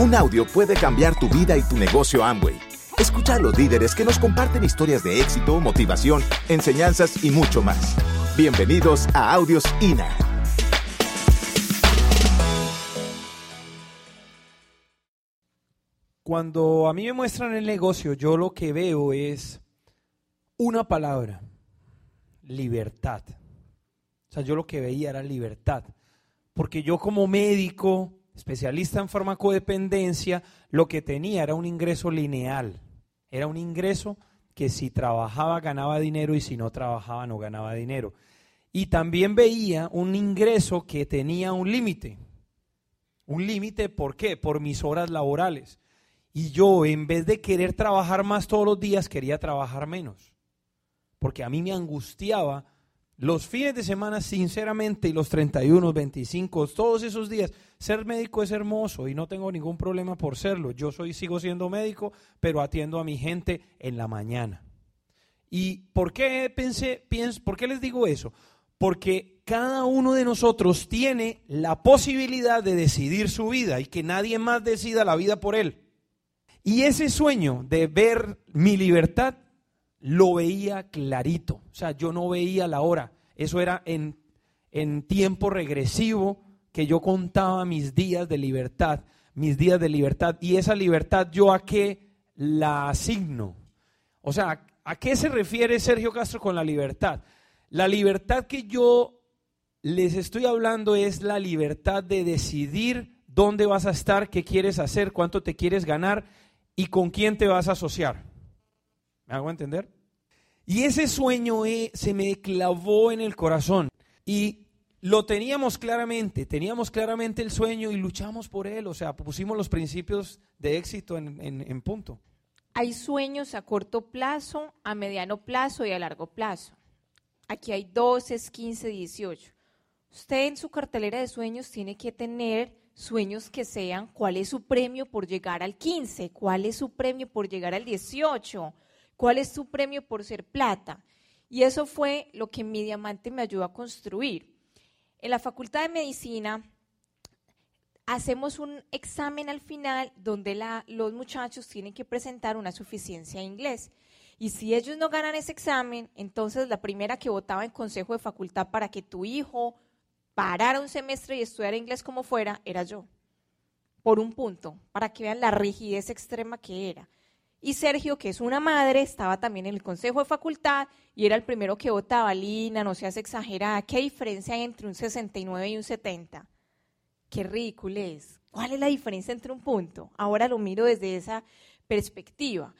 Un audio puede cambiar tu vida y tu negocio Amway. Escucha a los líderes que nos comparten historias de éxito, motivación, enseñanzas y mucho más. Bienvenidos a Audios INA. Cuando a mí me muestran el negocio, yo lo que veo es una palabra, libertad. O sea, yo lo que veía era libertad. Porque yo como médico, especialista en farmacodependencia, lo que tenía era un ingreso lineal. Era un ingreso que si trabajaba ganaba dinero y si no trabajaba no ganaba dinero. Y también veía un ingreso que tenía un límite. Un límite, ¿por qué? Por mis horas laborales. Y yo, en vez de querer trabajar más todos los días, quería trabajar menos. Porque a mí me angustiaba los fines de semana, sinceramente, y los 31, 25, todos esos días, ser médico es hermoso y no tengo ningún problema por serlo. Yo soy, sigo siendo médico, pero atiendo a mi gente en la mañana. ¿Y por qué pensé, pienso, por qué les digo eso? Porque cada uno de nosotros tiene la posibilidad de decidir su vida y que nadie más decida la vida por él. Y ese sueño de ver mi libertad lo veía clarito. O sea, yo no veía la hora. Eso era en, en tiempo regresivo que yo contaba mis días de libertad, mis días de libertad. Y esa libertad yo a qué la asigno. O sea, ¿a qué se refiere Sergio Castro con la libertad? La libertad que yo les estoy hablando es la libertad de decidir dónde vas a estar, qué quieres hacer, cuánto te quieres ganar y con quién te vas a asociar. ¿Me hago entender? Y ese sueño eh, se me clavó en el corazón y lo teníamos claramente, teníamos claramente el sueño y luchamos por él, o sea, pusimos los principios de éxito en, en punto. Hay sueños a corto plazo, a mediano plazo y a largo plazo. Aquí hay 12, 15, 18. Usted en su cartelera de sueños tiene que tener sueños que sean cuál es su premio por llegar al 15, cuál es su premio por llegar al 18 ¿Cuál es tu premio por ser plata? Y eso fue lo que mi diamante me ayudó a construir. En la Facultad de Medicina hacemos un examen al final donde los muchachos tienen que presentar una suficiencia en inglés. Y si ellos no ganan ese examen, entonces la primera que votaba en consejo de facultad para que tu hijo parara un semestre y estudiara inglés como fuera, era yo. Por un punto, para que vean la rigidez extrema que era. Y Sergio, que es una madre, estaba también en el consejo de facultad y era el primero que votaba, Lina, no seas exagerada, ¿qué diferencia hay entre un 69 y un 70? Qué ridículo es. ¿Cuál es la diferencia entre un punto? Ahora lo miro desde esa perspectiva.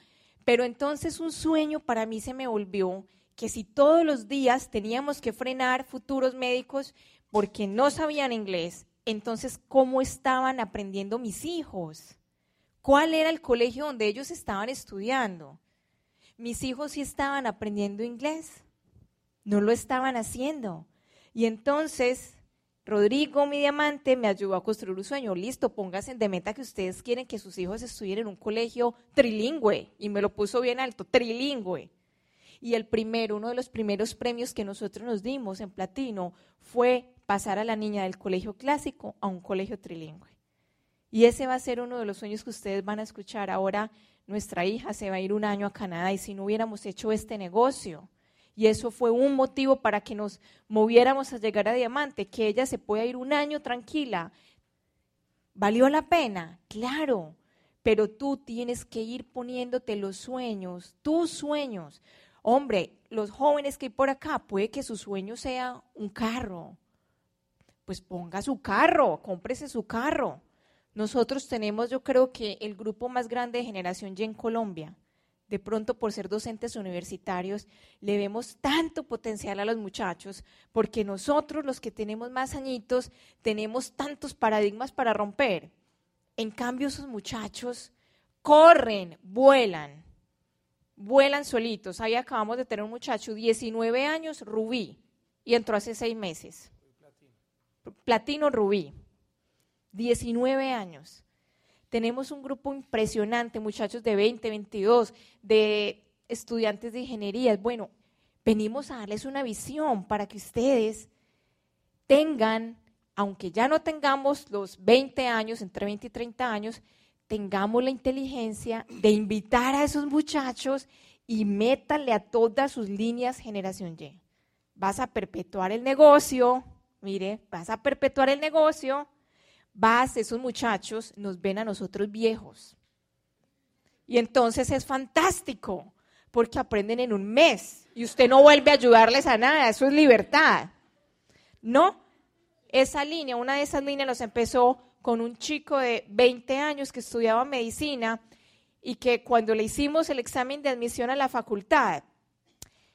Pero entonces un sueño para mí se me volvió que si todos los días teníamos que frenar futuros médicos porque no sabían inglés, entonces ¿cómo estaban aprendiendo mis hijos? ¿Cuál era el colegio donde ellos estaban estudiando? Mis hijos sí estaban aprendiendo inglés, no lo estaban haciendo. Y entonces Rodrigo, mi diamante, me ayudó a construir un sueño. Listo, pónganse de meta que ustedes quieren que sus hijos estudien en un colegio trilingüe. Y me lo puso bien alto, trilingüe. Y el primero, uno de los primeros premios que nosotros nos dimos en platino fue pasar a la niña del colegio clásico a un colegio trilingüe. Y ese va a ser uno de los sueños que ustedes van a escuchar. Ahora nuestra hija se va a ir un año a Canadá y si no hubiéramos hecho este negocio, y eso fue un motivo para que nos moviéramos a llegar a Diamante, que ella se pueda ir un año tranquila. ¿Valió la pena? Claro, pero tú tienes que ir poniéndote los sueños, tus sueños. Hombre, los jóvenes que hay por acá, puede que su sueño sea un carro. Pues ponga su carro, cómprese su carro. Nosotros tenemos, yo creo que el grupo más grande de generación Y en Colombia. De pronto, por ser docentes universitarios, le vemos tanto potencial a los muchachos, porque nosotros, los que tenemos más añitos, tenemos tantos paradigmas para romper. En cambio, esos muchachos corren, vuelan, vuelan solitos. Ahí acabamos de tener un muchacho, 19 años, Rubí, y entró hace seis meses. Platino Rubí. 19 años. Tenemos un grupo impresionante, muchachos de 20, 22, de estudiantes de ingeniería. Bueno, venimos a darles una visión para que ustedes tengan, aunque ya no tengamos los 20 años, entre 20 y 30 años, tengamos la inteligencia de invitar a esos muchachos y métale a todas sus líneas generación Y. Vas a perpetuar el negocio, mire, vas a perpetuar el negocio, vas, esos muchachos nos ven a nosotros viejos. Y entonces es fantástico, porque aprenden en un mes y usted no vuelve a ayudarles a nada, eso es libertad. No, esa línea, una de esas líneas los empezó con un chico de 20 años que estudiaba medicina y que cuando le hicimos el examen de admisión a la facultad,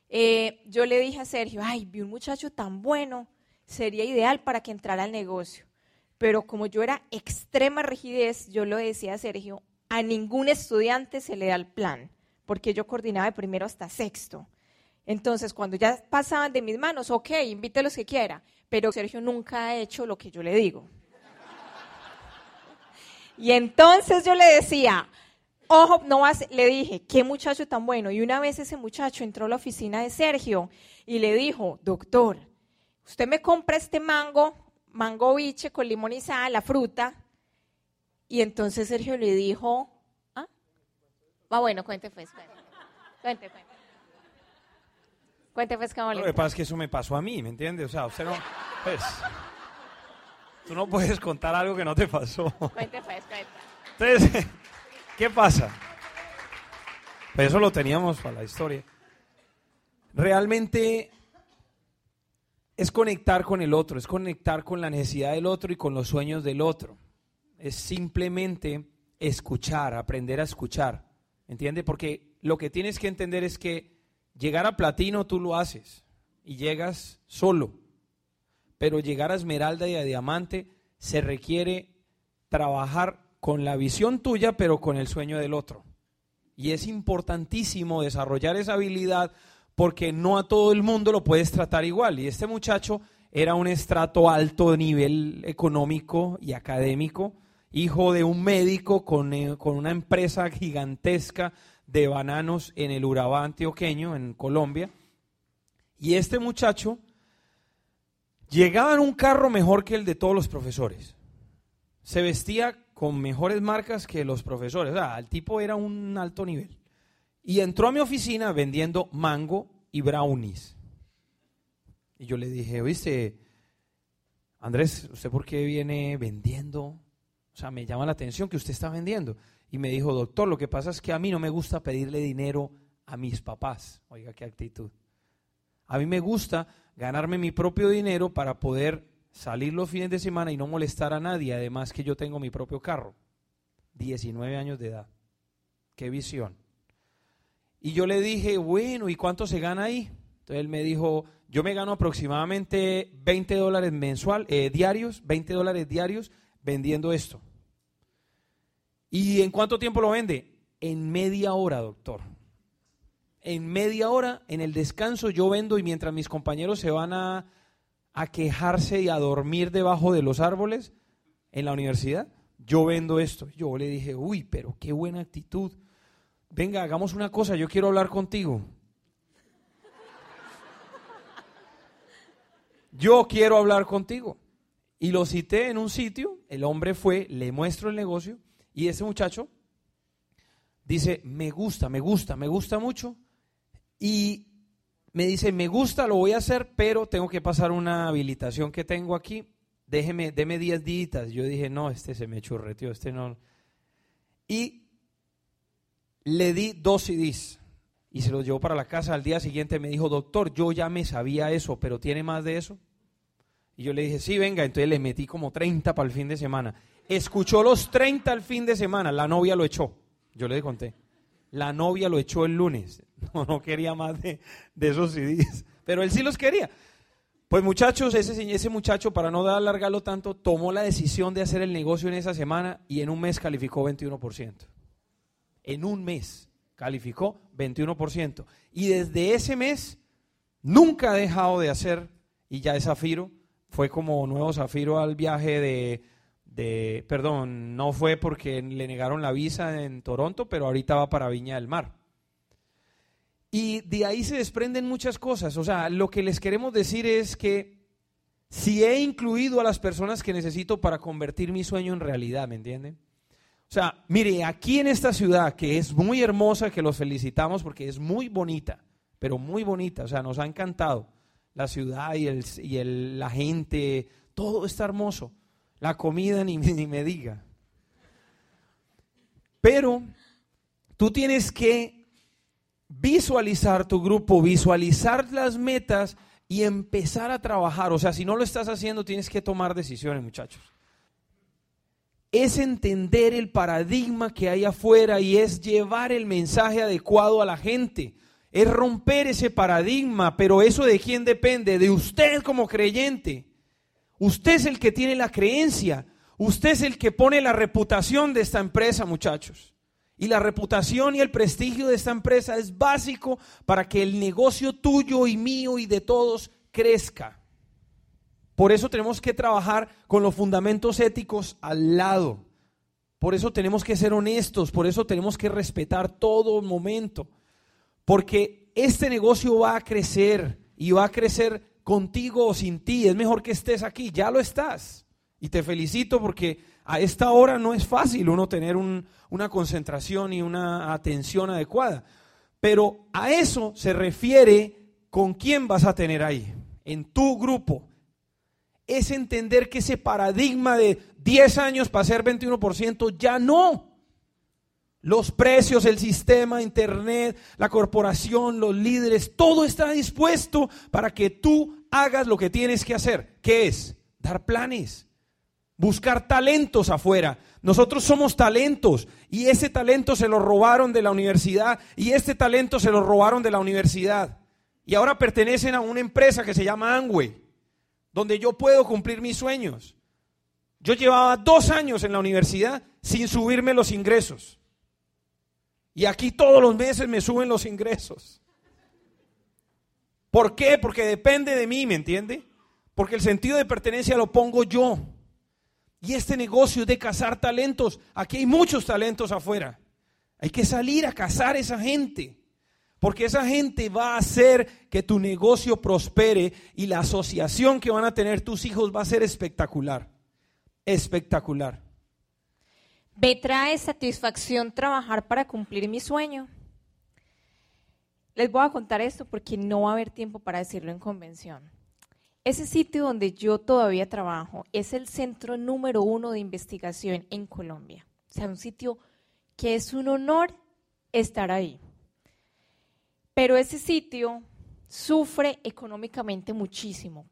eh, yo le dije a Sergio, ay, vi un muchacho tan bueno, sería ideal para que entrara al negocio. Pero como yo era extrema rigidez, yo lo decía a Sergio, a ningún estudiante se le da el plan, porque yo coordinaba de primero hasta sexto. Entonces, cuando ya pasaban de mis manos, ok, invite los que quiera, pero Sergio nunca ha hecho lo que yo le digo. Y entonces yo le decía, ojo, no vas, le dije, qué muchacho tan bueno. Y una vez ese muchacho entró a la oficina de Sergio y le dijo, doctor, usted me compra este mango, mango biche con sal, la fruta. Y entonces Sergio le dijo, ah, ah bueno, cuente pues, cuente, cuente. Cuente pues cómo le Lo que pasa es que eso me pasó a mí, ¿me entiende? O sea, usted no, pues, tú no puedes contar algo que no te pasó. Cuente pues, cuente. Entonces, ¿qué pasa? Pues eso lo teníamos para la historia. Realmente es conectar con el otro, es conectar con la necesidad del otro y con los sueños del otro. Es simplemente escuchar, aprender a escuchar. ¿Entiende? Porque lo que tienes que entender es que Llegar a platino tú lo haces y llegas solo, pero llegar a esmeralda y a diamante se requiere trabajar con la visión tuya, pero con el sueño del otro. Y es importantísimo desarrollar esa habilidad porque no a todo el mundo lo puedes tratar igual. Y este muchacho era un estrato alto de nivel económico y académico, hijo de un médico con, eh, con una empresa gigantesca de bananos en el Urabá antioqueño, en Colombia. Y este muchacho llegaba en un carro mejor que el de todos los profesores. Se vestía con mejores marcas que los profesores. O sea, el tipo era un alto nivel. Y entró a mi oficina vendiendo mango y brownies. Y yo le dije, oíste, Andrés, ¿usted por qué viene vendiendo? O sea, me llama la atención que usted está vendiendo y me dijo, doctor, lo que pasa es que a mí no me gusta pedirle dinero a mis papás. Oiga, qué actitud. A mí me gusta ganarme mi propio dinero para poder salir los fines de semana y no molestar a nadie, además que yo tengo mi propio carro. 19 años de edad. Qué visión. Y yo le dije, bueno, ¿y cuánto se gana ahí? Entonces él me dijo, yo me gano aproximadamente 20 dólares mensual, eh, diarios, 20 dólares diarios vendiendo esto. ¿Y en cuánto tiempo lo vende? En media hora, doctor. En media hora, en el descanso, yo vendo y mientras mis compañeros se van a, a quejarse y a dormir debajo de los árboles en la universidad, yo vendo esto. Yo le dije, uy, pero qué buena actitud. Venga, hagamos una cosa, yo quiero hablar contigo. Yo quiero hablar contigo. Y lo cité en un sitio, el hombre fue, le muestro el negocio, y ese muchacho dice, me gusta, me gusta, me gusta mucho. Y me dice, me gusta, lo voy a hacer, pero tengo que pasar una habilitación que tengo aquí. Déjeme, deme 10 días. Yo dije, no, este se me churreteó, este no. Y le di dos CDs y se los llevó para la casa. Al día siguiente me dijo, doctor, yo ya me sabía eso, pero ¿tiene más de eso? Y yo le dije, sí, venga. Entonces le metí como 30 para el fin de semana. Escuchó los 30 al fin de semana, la novia lo echó. Yo le conté. La novia lo echó el lunes. No, no quería más de, esos CDs. Pero él sí los quería. Pues muchachos, ese, ese muchacho, para no alargarlo tanto, tomó la decisión de hacer el negocio en esa semana y en un mes calificó 21%. En un mes calificó 21%. Y desde ese mes nunca ha dejado de hacer, y ya es Zafiro, fue como nuevo Zafiro al viaje de de, perdón, no fue porque le negaron la visa en Toronto, pero ahorita va para Viña del Mar. Y de ahí se desprenden muchas cosas. O sea, lo que les queremos decir es que si he incluido a las personas que necesito para convertir mi sueño en realidad, ¿me entienden? Sea, mire, aquí en esta ciudad, que es muy hermosa, que los felicitamos porque es muy bonita, pero muy bonita, o sea, nos ha encantado la ciudad y, el, y el, la gente, todo está hermoso. La comida ni, ni me diga. Pero tú tienes que visualizar tu grupo, visualizar las metas y empezar a trabajar. O sea, si no lo estás haciendo, tienes que tomar decisiones, muchachos. Es entender el paradigma que hay afuera y es llevar el mensaje adecuado a la gente. Es romper ese paradigma, pero eso de quién depende? De usted como creyente. Usted es el que tiene la creencia. Usted es el que pone la reputación de esta empresa, muchachos. Y la reputación y el prestigio de esta empresa es básico para que el negocio tuyo y mío y de todos crezca. Por eso tenemos que trabajar con los fundamentos éticos al lado. Por eso tenemos que ser honestos, por eso tenemos que respetar todo momento. Porque este negocio va a crecer y va a crecer contigo o sin ti. Es mejor que estés aquí, ya lo estás. Y te felicito porque a esta hora no es fácil uno tener una concentración y una atención adecuada. Pero a eso se refiere con quién vas a tener ahí, en tu grupo. Es entender que ese paradigma de 10 años para ser 21% ya no. Los precios, el sistema, Internet, la corporación, los líderes, todo está dispuesto para que tú hagas lo que tienes que hacer. ¿Qué es? Dar planes, buscar talentos afuera. Nosotros somos talentos y ese talento se lo robaron de la universidad y este talento se lo robaron de la universidad. Y ahora pertenecen a una empresa que se llama Angway, donde yo puedo cumplir mis sueños. Yo llevaba dos años en la universidad sin subirme los ingresos. Y aquí todos los meses me suben los ingresos. ¿Por qué? Porque depende de mí, ¿me entiende? Porque el sentido de pertenencia lo pongo yo. Y este negocio de cazar talentos. Aquí hay muchos talentos afuera. Hay que salir a cazar esa gente. Porque esa gente va a hacer que tu negocio prospere y la asociación que van a tener tus hijos va a ser espectacular. Espectacular. ¿Me trae satisfacción trabajar para cumplir mi sueño? Les voy a contar esto porque no va a haber tiempo para decirlo en convención. Ese sitio donde yo todavía trabajo es el centro número uno de investigación en Colombia. O sea, un sitio que es un honor estar ahí. Pero ese sitio sufre económicamente muchísimo,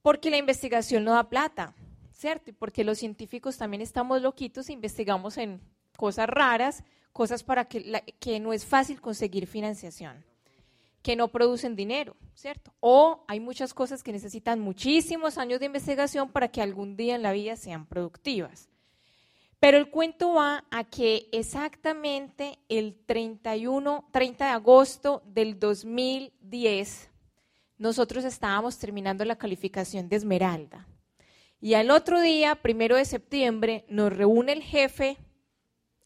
porque la investigación no da plata, ¿cierto? Y porque los científicos también estamos loquitos e investigamos en cosas raras, cosas para que, que no es fácil conseguir financiación que no producen dinero, ¿cierto? O hay muchas cosas que necesitan muchísimos años de investigación para que algún día en la vida sean productivas. Pero el cuento va a que exactamente el 31, 30 de agosto del 2010, nosotros estábamos terminando la calificación de Esmeralda. Y al otro día, primero de septiembre, nos reúne el jefe,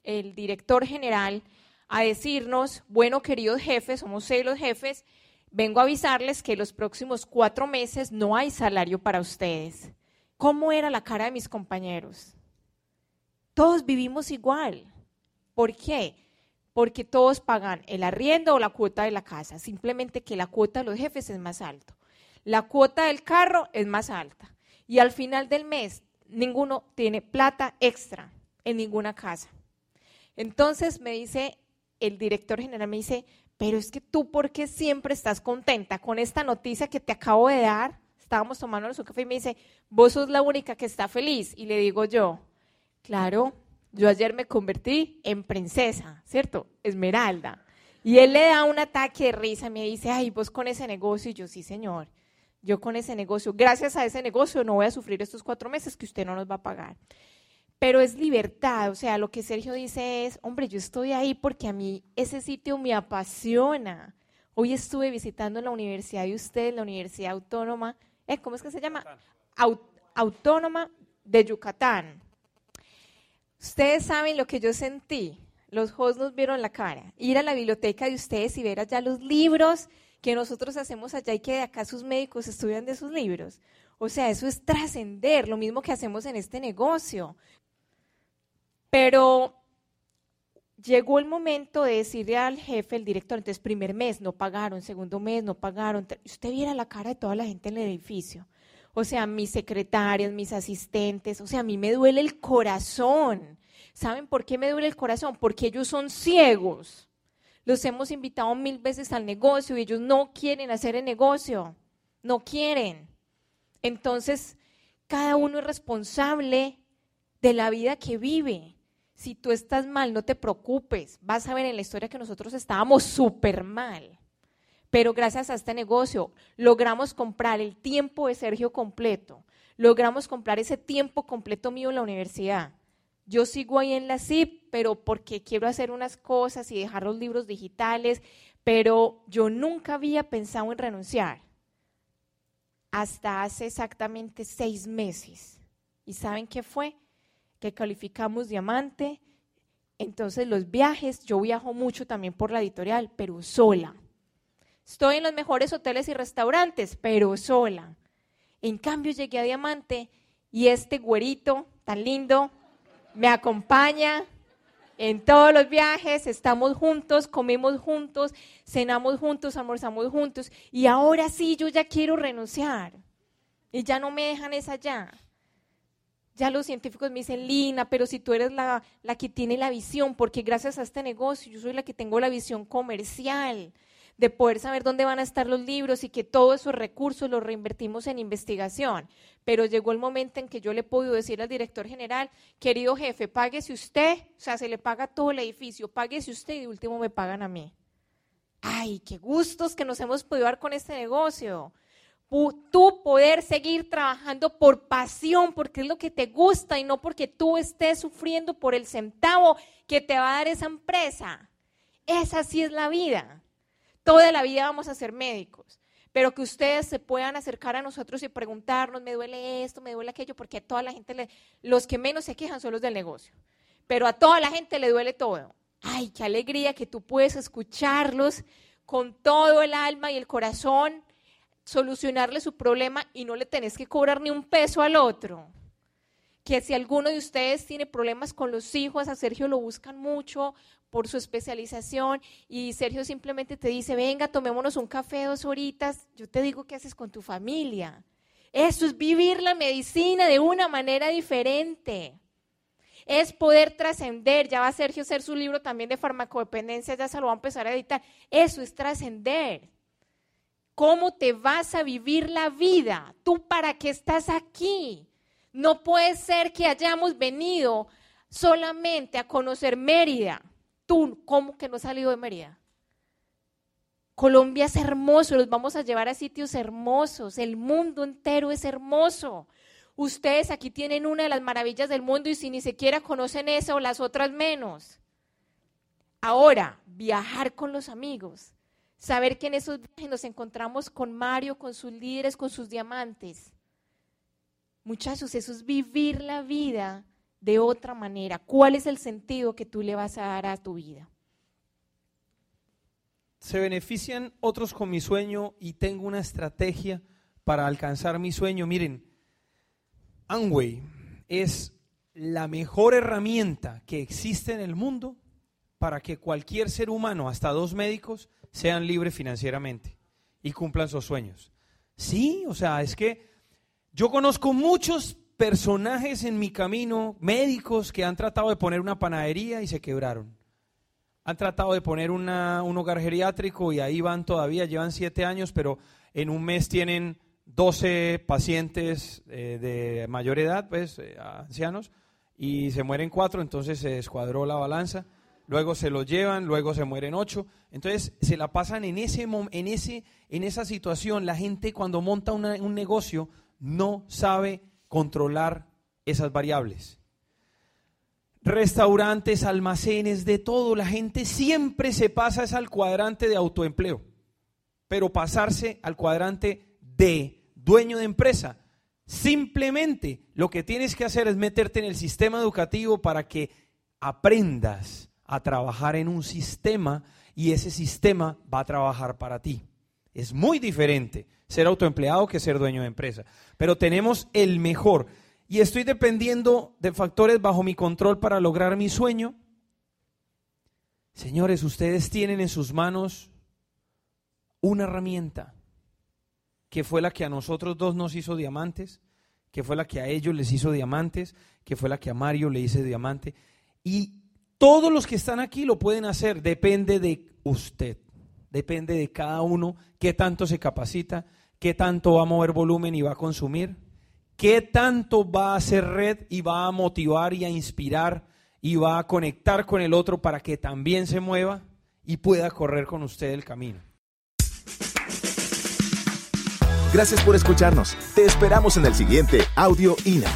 el director general, a decirnos, bueno, queridos jefes, somos seis los jefes, vengo a avisarles que los próximos cuatro meses no hay salario para ustedes. ¿Cómo era la cara de mis compañeros? Todos vivimos igual. ¿Por qué? Porque todos pagan el arriendo o la cuota de la casa, simplemente que la cuota de los jefes es más alta. La cuota del carro es más alta. Y al final del mes, ninguno tiene plata extra en ninguna casa. Entonces me dice el director general me dice, pero es que tú, ¿por qué siempre estás contenta con esta noticia que te acabo de dar? Estábamos tomando su café y me dice, vos sos la única que está feliz. Y le digo yo, claro, yo ayer me convertí en princesa, ¿cierto? Esmeralda. Y él le da un ataque de risa, me dice, ay, vos con ese negocio. Y yo, sí, señor, yo con ese negocio, gracias a ese negocio no voy a sufrir estos cuatro meses que usted no nos va a pagar pero es libertad. O sea, lo que Sergio dice es, hombre, yo estoy ahí porque a mí ese sitio me apasiona. Hoy estuve visitando la universidad de usted, la Universidad Autónoma, ¿eh? ¿cómo es que se llama? Autónoma de Yucatán. Ustedes saben lo que yo sentí. Los hosts nos vieron la cara. Ir a la biblioteca de ustedes y ver allá los libros que nosotros hacemos allá y que de acá sus médicos estudian de sus libros. O sea, eso es trascender, lo mismo que hacemos en este negocio. Pero llegó el momento de decirle al jefe, el director, entonces primer mes no pagaron, segundo mes no pagaron. Usted viera la cara de toda la gente en el edificio. O sea, mis secretarias, mis asistentes, o sea, a mí me duele el corazón. ¿Saben por qué me duele el corazón? Porque ellos son ciegos. Los hemos invitado mil veces al negocio y ellos no quieren hacer el negocio. No quieren. Entonces, cada uno es responsable de la vida que vive. Si tú estás mal, no te preocupes. Vas a ver en la historia que nosotros estábamos súper mal. Pero gracias a este negocio logramos comprar el tiempo de Sergio completo. Logramos comprar ese tiempo completo mío en la universidad. Yo sigo ahí en la CIP, pero porque quiero hacer unas cosas y dejar los libros digitales, pero yo nunca había pensado en renunciar hasta hace exactamente seis meses. ¿Y saben qué fue? Que calificamos diamante. Entonces los viajes, yo viajo mucho también por la editorial, pero sola. Estoy en los mejores hoteles y restaurantes, pero sola. En cambio llegué a Diamante y este güerito tan lindo me acompaña en todos los viajes, estamos juntos, comemos juntos, cenamos juntos, almorzamos juntos y ahora sí yo ya quiero renunciar y ya no me dejan esa ya. Ya los científicos me dicen, Lina, pero si tú eres la, la que tiene la visión, porque gracias a este negocio yo soy la que tengo la visión comercial, de poder saber dónde van a estar los libros y que todos esos recursos los reinvertimos en investigación. Pero llegó el momento en que yo le puedo decir al director general, querido jefe, páguese usted, o sea, se le paga todo el edificio, páguese usted y de último me pagan a mí. Ay, qué gustos que nos hemos podido dar con este negocio. Tú poder seguir trabajando por pasión, porque es lo que te gusta y no porque tú estés sufriendo por el centavo que te va a dar esa empresa. Esa sí es la vida. Toda la vida vamos a ser médicos, pero que ustedes se puedan acercar a nosotros y preguntarnos, me duele esto, me duele aquello, porque a toda la gente, le, los que menos se quejan son los del negocio, pero a toda la gente le duele todo. Ay, qué alegría que tú puedes escucharlos con todo el alma y el corazón, solucionarle su problema y no le tenés que cobrar ni un peso al otro que si alguno de ustedes tiene problemas con los hijos, a Sergio lo buscan mucho por su especialización y Sergio simplemente te dice, venga, tomémonos un café dos horitas, yo te digo qué haces con tu familia. Eso es vivir la medicina de una manera diferente. Es poder trascender. Ya va Sergio a hacer su libro también de farmacodependencia, ya se lo va a empezar a editar. Eso es trascender. ¿Cómo te vas a vivir la vida? ¿Tú para qué estás aquí? No puede ser que hayamos venido solamente a conocer Mérida Tú, ¿cómo que no has salido de Mérida? Colombia es hermoso, los vamos a llevar a sitios hermosos, el mundo entero es hermoso. Ustedes aquí tienen una de las maravillas del mundo y si ni siquiera conocen esa o las otras menos. Ahora, viajar con los amigos, saber que en esos viajes nos encontramos con Mario, con sus líderes, con sus diamantes. Muchachos, eso es vivir la vida de otra manera? ¿Cuál es el sentido que tú le vas a dar a tu vida? Se benefician otros con mi sueño y tengo una estrategia para alcanzar mi sueño. Miren, Amway es la mejor herramienta que existe en el mundo para que cualquier ser humano, hasta dos médicos, sean libres financieramente y cumplan sus sueños. Sí, o sea, es que yo conozco muchos personajes en mi camino, médicos que han tratado de poner una panadería y se quebraron. Han tratado de poner un hogar geriátrico y ahí van todavía, llevan siete años, pero en un mes tienen 12 pacientes eh, de mayor edad, pues eh, ancianos, y se mueren cuatro, entonces se descuadró la balanza. Luego se los llevan, luego se mueren ocho. Entonces se la pasan en, ese, en, ese, en esa situación. La gente cuando monta un negocio no sabe controlar esas variables. Restaurantes, almacenes, de todo, la gente siempre se pasa al cuadrante de autoempleo, pero pasarse al cuadrante de dueño de empresa, simplemente lo que tienes que hacer es meterte en el sistema educativo para que aprendas a trabajar en un sistema y ese sistema va a trabajar para ti. Es muy diferente ser autoempleado que ser dueño de empresa. Pero tenemos el mejor. Y estoy dependiendo de factores bajo mi control para lograr mi sueño. Señores, ustedes tienen en sus manos una herramienta que fue la que a nosotros dos nos hizo diamantes, que fue la que a ellos les hizo diamantes, que fue la que a Mario le hizo diamante. Y todos los que están aquí lo pueden hacer, depende de usted, depende de cada uno, qué tanto se capacita, qué tanto va a mover volumen y va a consumir, qué tanto va a hacer red y va a motivar y a inspirar y va a conectar con el otro para que también se mueva y pueda correr con usted el camino. Gracias por escucharnos. Te esperamos en el siguiente Audio INA.